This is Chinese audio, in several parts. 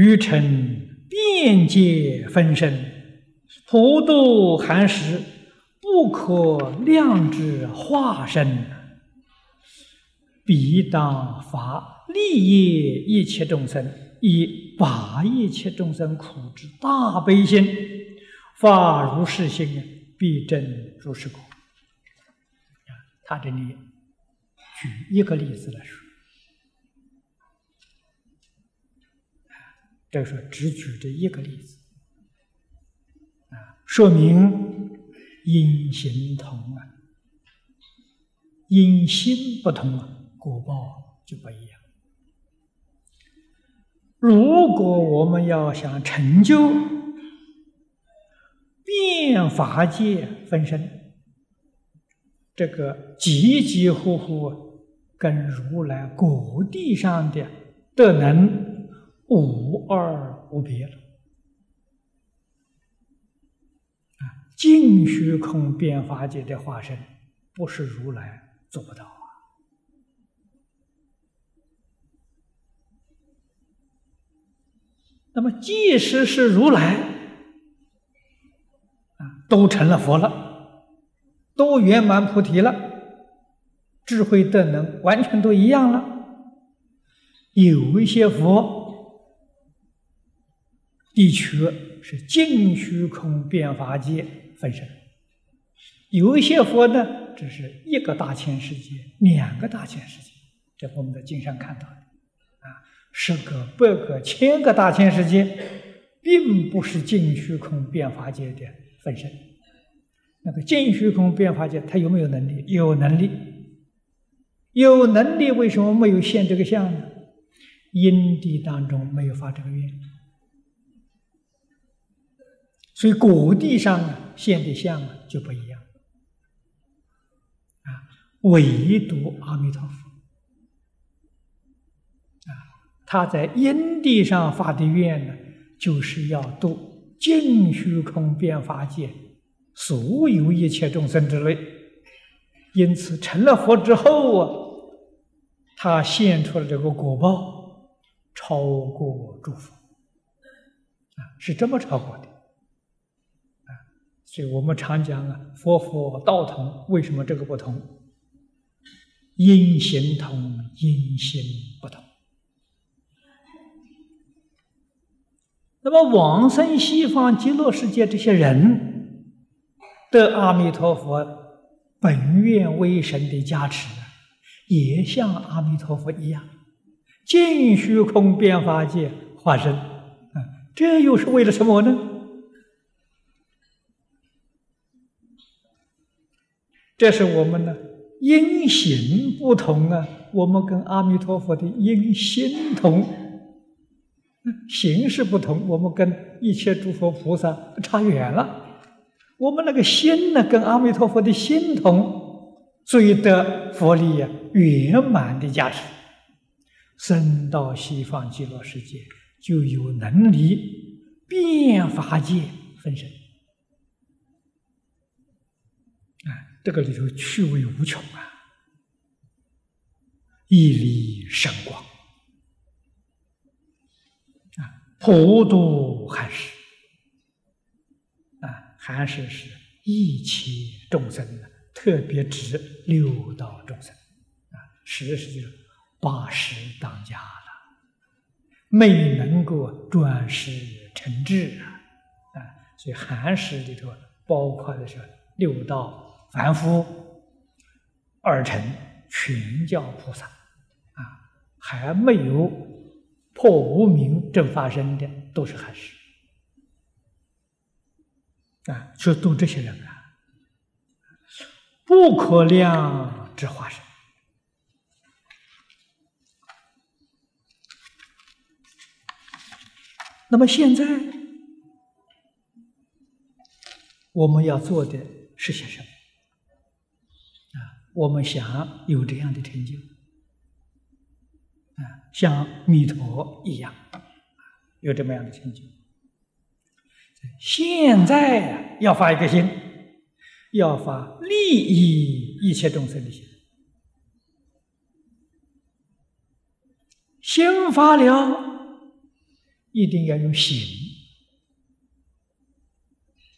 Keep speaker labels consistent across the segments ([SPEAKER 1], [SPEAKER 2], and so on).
[SPEAKER 1] 愚臣便界分身，普度寒食，不可量之化身，必当发利益一切众生，以拔一切众生苦之大悲心，发如是心，必证如是果。他这里举一个例子来说。这是只举这一个例子，啊，说明因行同啊，因心不同啊，果报就不一样。如果我们要想成就变法界分身，这个急急呼呼跟如来果地上的德能。无二无别了啊！净虚空变化界的化身，不是如来做不到啊。那么，即使是如来啊，都成了佛了，都圆满菩提了，智慧德能完全都一样了。有一些佛。地区是净虚空变法界分身，有一些佛呢，只是一个大千世界，两个大千世界，这我们在经上看到的，啊，十个、百个、千个大千世界，并不是净虚空变法界的分身。那个净虚空变法界，他有没有能力？有能力，有能力，为什么没有现这个相呢？因地当中没有发这个愿。所以果地上啊现的相就不一样啊，唯独阿弥陀佛啊，他在因地上发的愿呢，就是要度尽虚空变法界所有一切众生之类。因此成了佛之后啊，他现出了这个果报，超过诸佛啊，是这么超过的。所以我们常讲啊，佛佛道同，为什么这个不同？因行同，因心不同。那么往生西方极乐世界这些人的阿弥陀佛本愿威神的加持，也像阿弥陀佛一样，尽虚空变法界化身。这又是为了什么呢？这是我们的因行不同啊，我们跟阿弥陀佛的因心同，形式不同，我们跟一切诸佛菩萨差远了。我们那个心呢，跟阿弥陀佛的心同，所以得佛力呀圆满的加持，生到西方极乐世界就有能力变法界分身。这个里头趣味无穷啊，一力神光。啊，普度寒食。啊，寒食是一切众生的，特别指六道众生。啊，食是就是八十当家了，没能够转世成智啊。啊，所以寒食里头包括的是六道。凡夫二乘全教菩萨啊，还没有破无明正发生的，都是还是啊，就度这些人啊，不可量之化身。那么现在我们要做的是些什么？我们想有这样的成就，啊，像弥陀一样，有这么样的成就。现在要发一个心，要发利益一切众生的心，心发了，一定要有行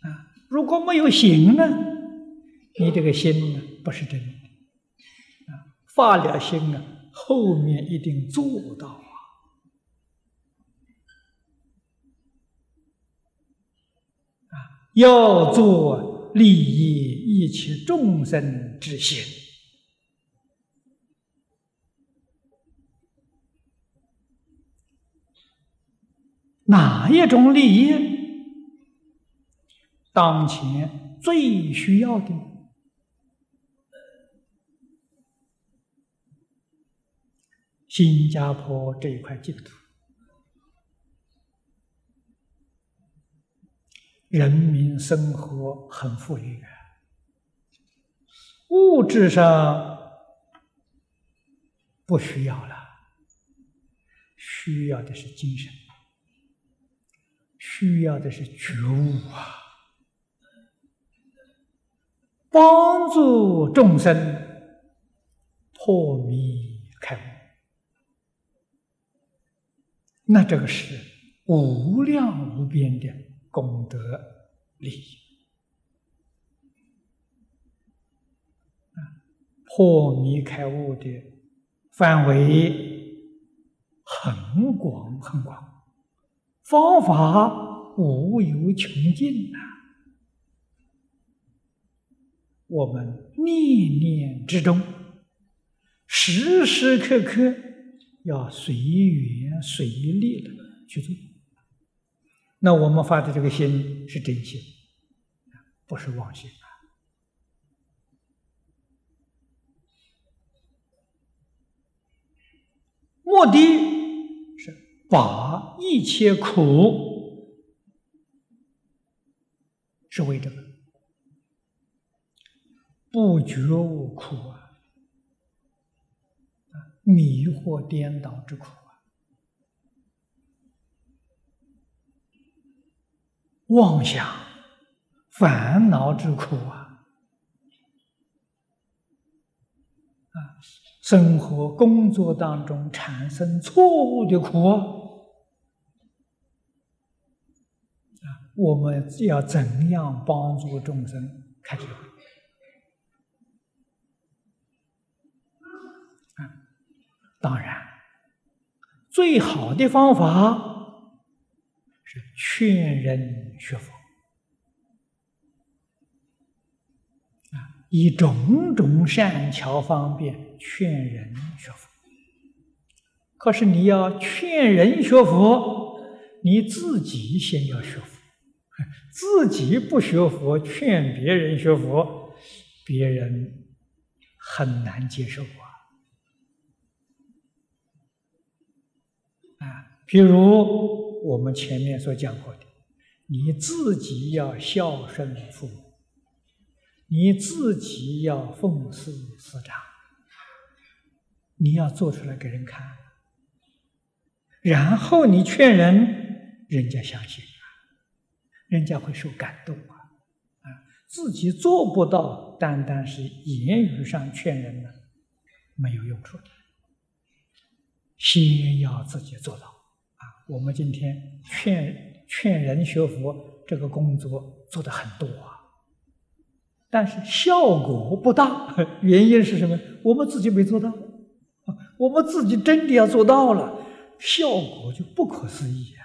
[SPEAKER 1] 啊！如果没有行呢，你这个心呢不是真的！发了心呢，后面一定做到啊！啊，要做利益一切众生之心。哪一种利益当前最需要的？新加坡这一块净土，人民生活很富裕啊，物质上不需要了，需要的是精神。需要的是觉悟啊，帮助众生破迷开悟，那这个是无量无边的功德利益啊！破迷开悟的范围很广很广。方法无有穷尽呐！我们念念之中，时时刻刻要随缘随力的去做。那我们发的这个心是真心，不是妄心啊。目的是。把一切苦是为这个不觉悟苦，迷惑颠倒之苦啊，妄想烦恼之苦啊，啊，生活工作当中产生错误的苦啊。我们要怎样帮助众生开智慧？啊，当然，最好的方法是劝人学佛，啊，以种种善巧方便劝人学佛。可是你要劝人学佛，你自己先要学佛。自己不学佛，劝别人学佛，别人很难接受比如我们前面所讲过的，你自己要孝顺父母，你自己要奉事师长，你要做出来给人看，然后你劝人，人家相信。人家会受感动啊！啊，自己做不到，单单是言语上劝人呢，没有用处的。先要自己做到！我们今天劝劝人学佛这个工作做的很多啊，但是效果不大。原因是什么？我们自己没做到！我们自己真的要做到了，效果就不可思议啊！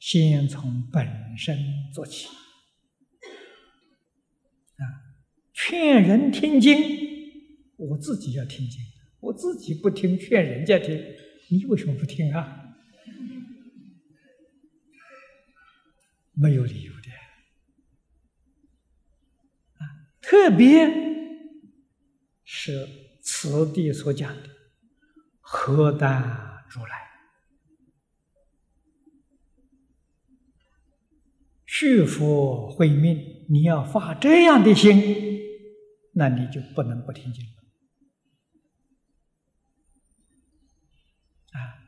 [SPEAKER 1] 先从本身做起啊！劝人听经，我自己要听经，我自己不听，劝人家听，你为什么不听啊？没有理由的啊！特别是此地所讲的“何当如来”。续佛慧命，你要发这样的心，那你就不能不听经啊！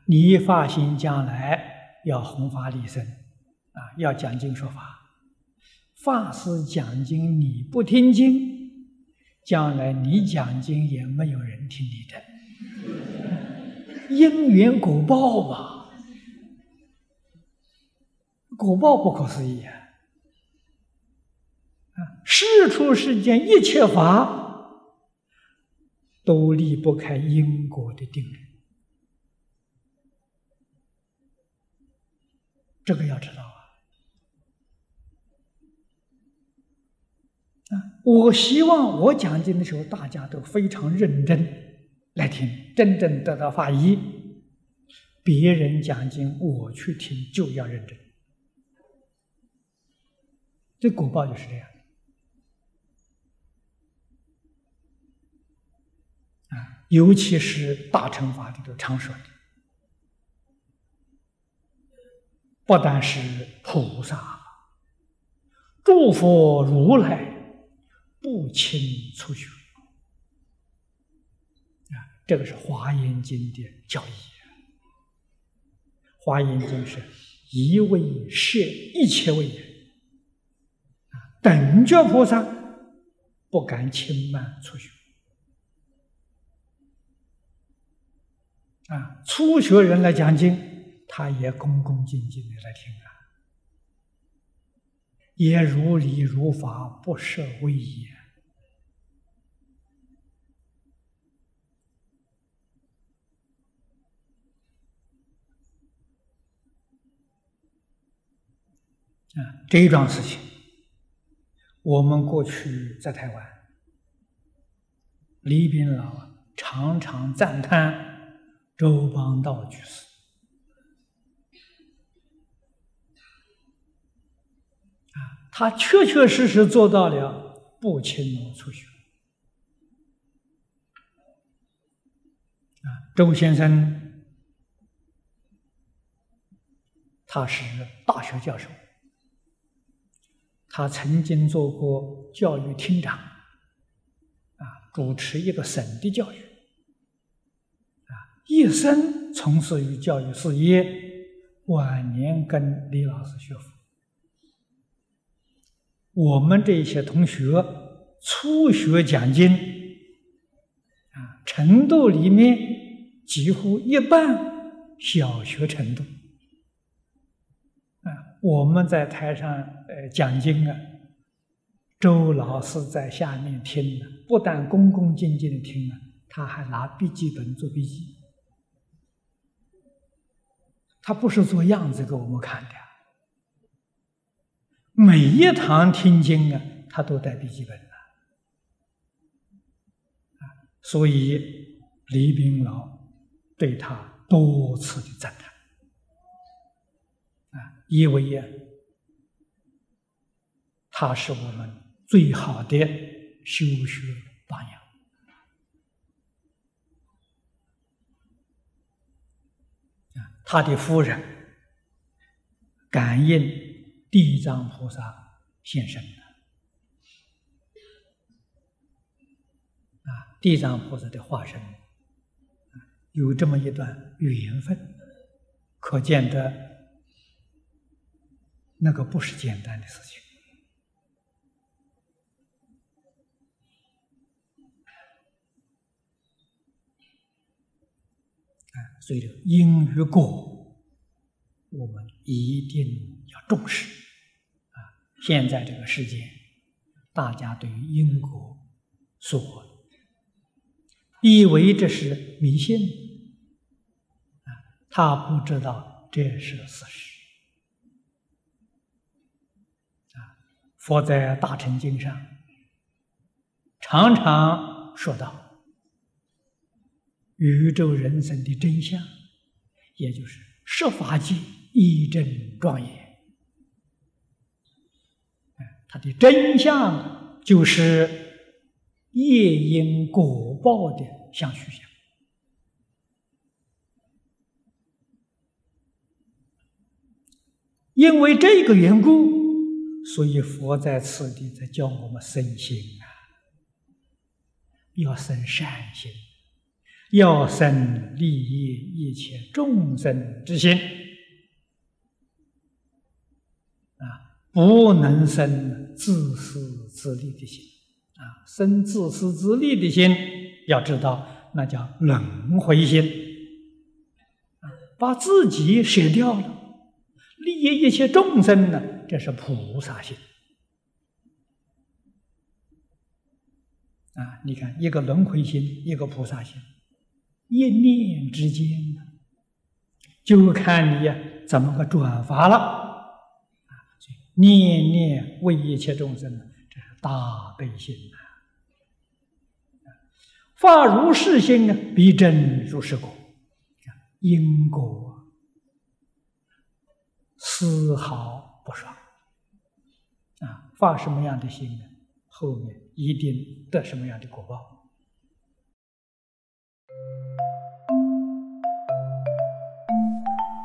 [SPEAKER 1] 你发心将来要弘法利生，啊，要讲经说法，法师讲经你不听经，将来你讲经也没有人听你的，因缘果报嘛。果报不可思议啊！啊，世出世间一切法都离不开因果的定律，这个要知道啊！啊，我希望我讲经的时候，大家都非常认真来听，真正得到法益。别人讲经，我去听就要认真，这果报就是这样。啊，尤其是大乘法里头常说的，不但是菩萨、诸佛如来不轻初学，啊，这个是华严经的教义。华严经是一位摄一切位也，啊，等觉菩萨不敢轻慢初学，啊，初学人来讲经，他也恭恭敬敬的来听啊，也如理如法，不设威严。啊，这一桩事情，我们过去在台湾，李炳老常常赞叹周邦道居士，啊，他确确实实做到了不轻初学。啊，周先生，他是大学教授。他曾经做过教育厅长，啊，主持一个省的教育，啊，一生从事于教育事业，晚年跟李老师学佛。我们这些同学初学讲经，啊，程度里面几乎一半小学程度啊。我们在台上呃讲经啊，周老师在下面听呢，不但恭恭敬敬的听啊，他还拿笔记本做笔记。他不是做样子给我们看的，每一堂听经啊，他都带笔记本的。啊，所以李炳老对他多次的赞叹。啊因为呀，他是我们最好的修学榜样！他的夫人感应地藏菩萨现身了啊！地藏菩萨的化身有这么一段缘分，可见的。那个不是简单的事情啊！所以，因与果，我们一定要重视啊！现在这个世界，大家对于因果说，以为这是迷信啊，他不知道这是事实。啊佛在《大乘经》上常常说到宇宙人生的真相，也就是十法界一真庄严。它的真相就是业因果报的相续相。因为这个缘故。所以佛在此地在教我们生心啊，要生善心，要生利益一切众生之心啊，不能生自私自利的心啊，生自私自利的心，要知道那叫轮回心，把自己舍掉了，利益一切众生呢，这是菩萨心啊！你看，一个轮回心，一个菩萨心，一念之间呢，就看你怎么个转发了！念念为一切众生，这是大悲心呐。发如是心呢，必真如是果，因果。丝毫不爽啊！发什么样的心呢？后面一定得什么样的果报。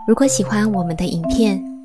[SPEAKER 2] 如果喜欢我们的影片，